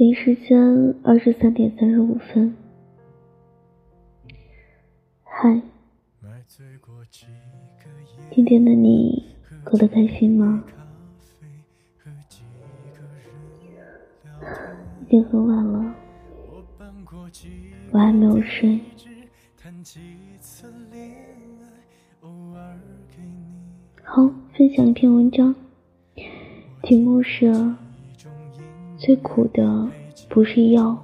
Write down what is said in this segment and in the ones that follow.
北京时间二十三点三十五分。嗨，今天的你过得开心吗？已经很晚了，我还没有睡。好，分享一篇文章，题目是。最苦的不是药，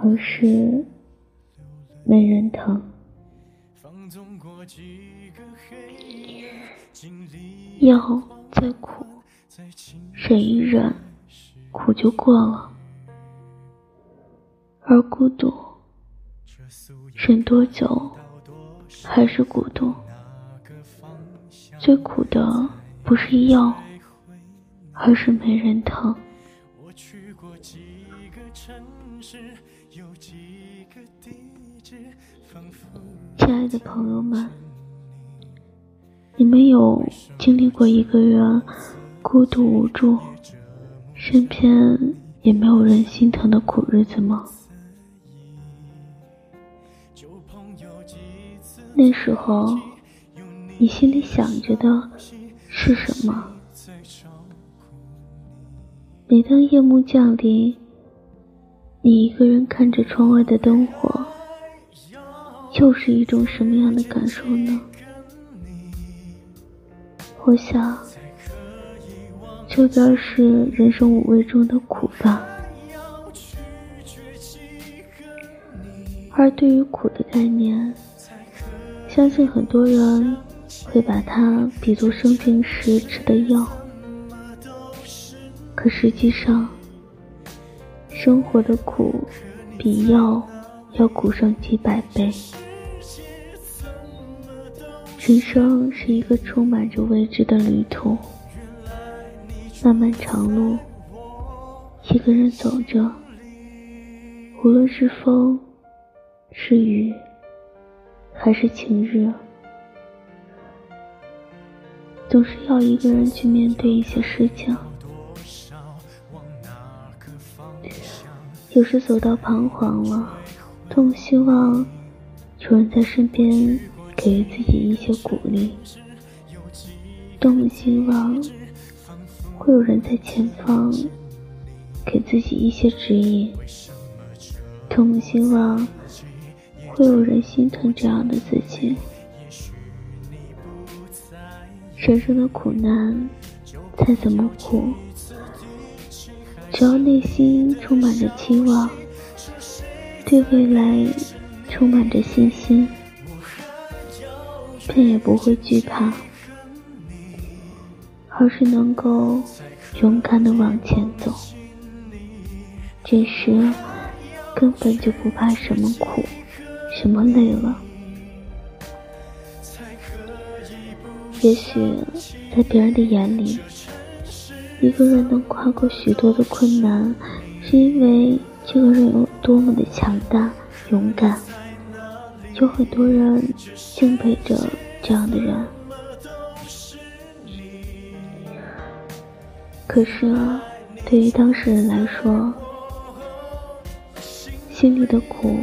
而是没人疼。药再苦，忍一忍，苦就过了；而孤独，忍多久还是孤独。最苦的不是药。而是没人疼。亲爱的朋友们，你们有经历过一个人孤独无助，身边也没有人心疼的苦日子吗？那时候，你心里想着的是什么？每当夜幕降临，你一个人看着窗外的灯火，又是一种什么样的感受呢？我想，这便是人生五味中的苦吧。而对于苦的概念，相信很多人会把它比作生病时吃的药。可实际上，生活的苦比药要苦上几百倍。人生是一个充满着未知的旅途，漫漫长路，一个人走着，无论是风，是雨，还是晴日，总是要一个人去面对一些事情。有时走到彷徨了，多么希望有人在身边给予自己一些鼓励；多么希望会有人在前方给自己一些指引；多么希望会有人心疼这样的自己。人生的苦难，再怎么苦。只要内心充满着期望，对未来充满着信心，便也不会惧怕，而是能够勇敢的往前走。这时根本就不怕什么苦，什么累了。也许在别人的眼里。一个人能跨过许多的困难，是因为这个人有多么的强大、勇敢。有很多人敬佩着这样的人，可是啊，对于当事人来说，心里的苦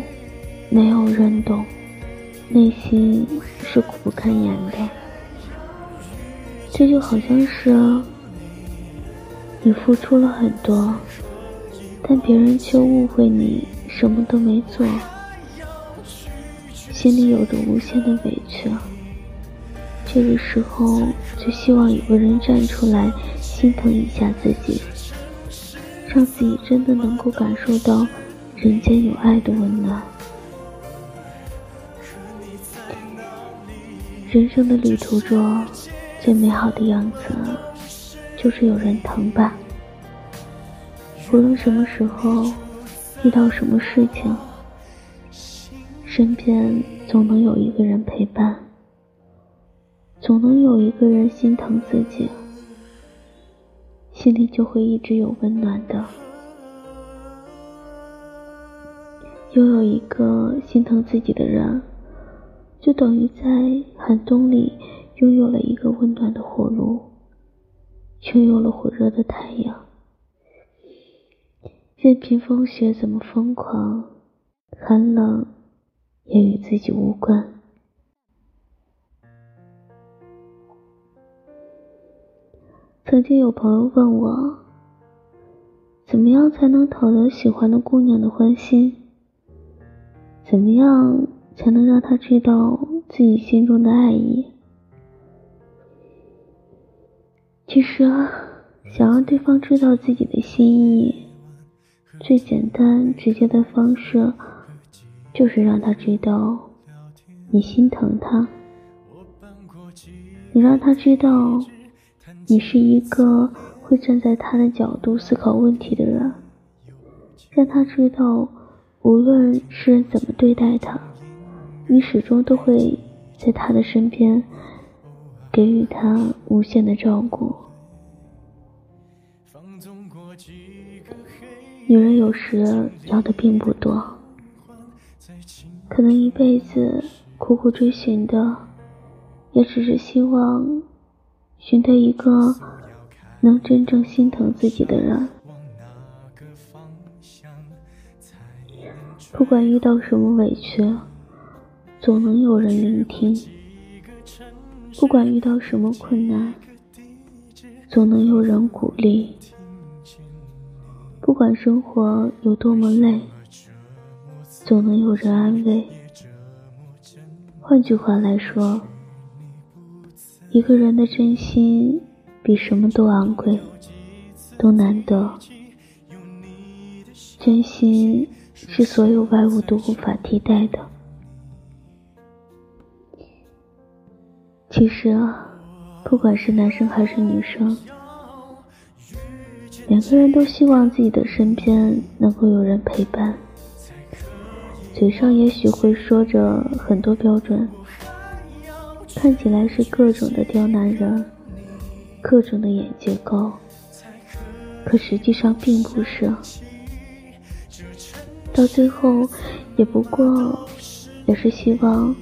没有人懂，内心是苦不堪言的。这就好像是。你付出了很多，但别人却误会你什么都没做，心里有着无限的委屈。这个时候，就希望有个人站出来心疼一下自己，让自己真的能够感受到人间有爱的温暖。人生的旅途中，最美好的样子。就是有人疼吧。无论什么时候遇到什么事情，身边总能有一个人陪伴，总能有一个人心疼自己，心里就会一直有温暖的。拥有一个心疼自己的人，就等于在寒冬里拥有了一个温暖的火炉。拥有了火热的太阳，任凭风雪怎么疯狂，寒冷也与自己无关。曾经有朋友问我，怎么样才能讨得喜欢的姑娘的欢心？怎么样才能让她知道自己心中的爱意？其实，想让对方知道自己的心意。最简单直接的方式，就是让他知道你心疼他。你让他知道，你是一个会站在他的角度思考问题的人。让他知道，无论世人怎么对待他，你始终都会在他的身边，给予他无限的照顾。女人有时要的并不多，可能一辈子苦苦追寻的，也只是希望寻得一个能真正心疼自己的人。不管遇到什么委屈，总能有人聆听；不管遇到什么困难，总能有人鼓励。不管生活有多么累，总能有人安慰。换句话来说，一个人的真心比什么都昂贵，都难得。真心是所有外物都无法替代的。其实啊，不管是男生还是女生。两个人都希望自己的身边能够有人陪伴，嘴上也许会说着很多标准，看起来是各种的刁难人，各种的眼界高，可实际上并不是，到最后也不过也是希望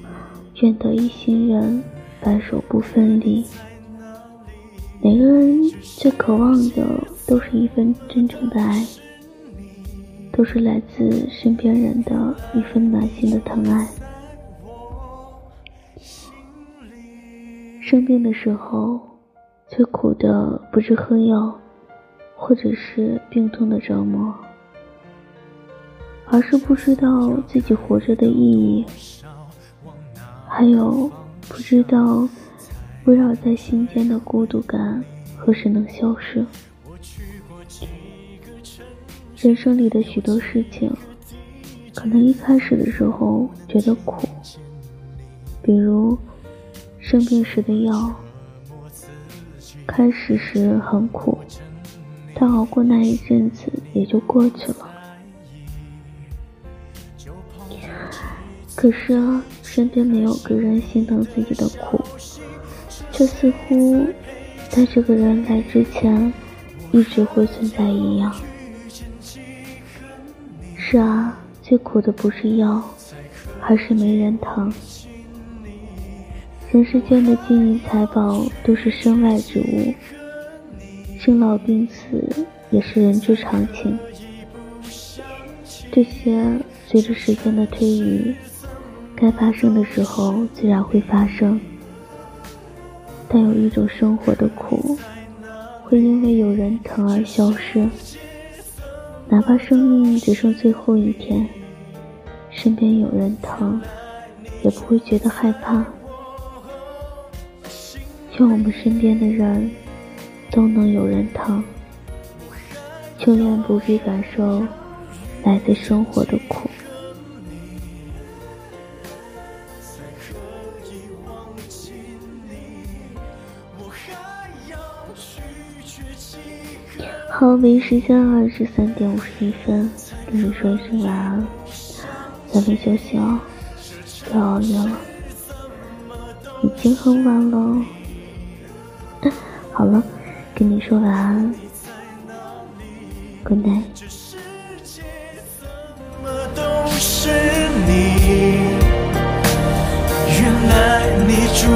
愿得一心人，白首不分离。每个人最渴望的。都是一份真诚的爱，都是来自身边人的一份暖心的疼爱。生病的时候，最苦的不是喝药，或者是病痛的折磨，而是不知道自己活着的意义，还有不知道围绕在心间的孤独感何时能消失。人生里的许多事情，可能一开始的时候觉得苦，比如生病时的药，开始时很苦，但熬过那一阵子也就过去了。可是啊，身边没有个人心疼自己的苦，却似乎在这个人来之前。一直会存在一样。是啊，最苦的不是药，而是没人疼。人世间的金银财宝都是身外之物，生老病死也是人之常情。这些随着时间的推移，该发生的时候自然会发生。但有一种生活的苦。会因为有人疼而消失，哪怕生命只剩最后一天，身边有人疼，也不会觉得害怕。愿我们身边的人都能有人疼，永远不必感受来自生活的苦。好，北京时间二十三点五十一分，跟你说一声晚安，早点休息哦，不要熬夜了，已经很晚了。好了，跟你说晚安，Good night。原来你住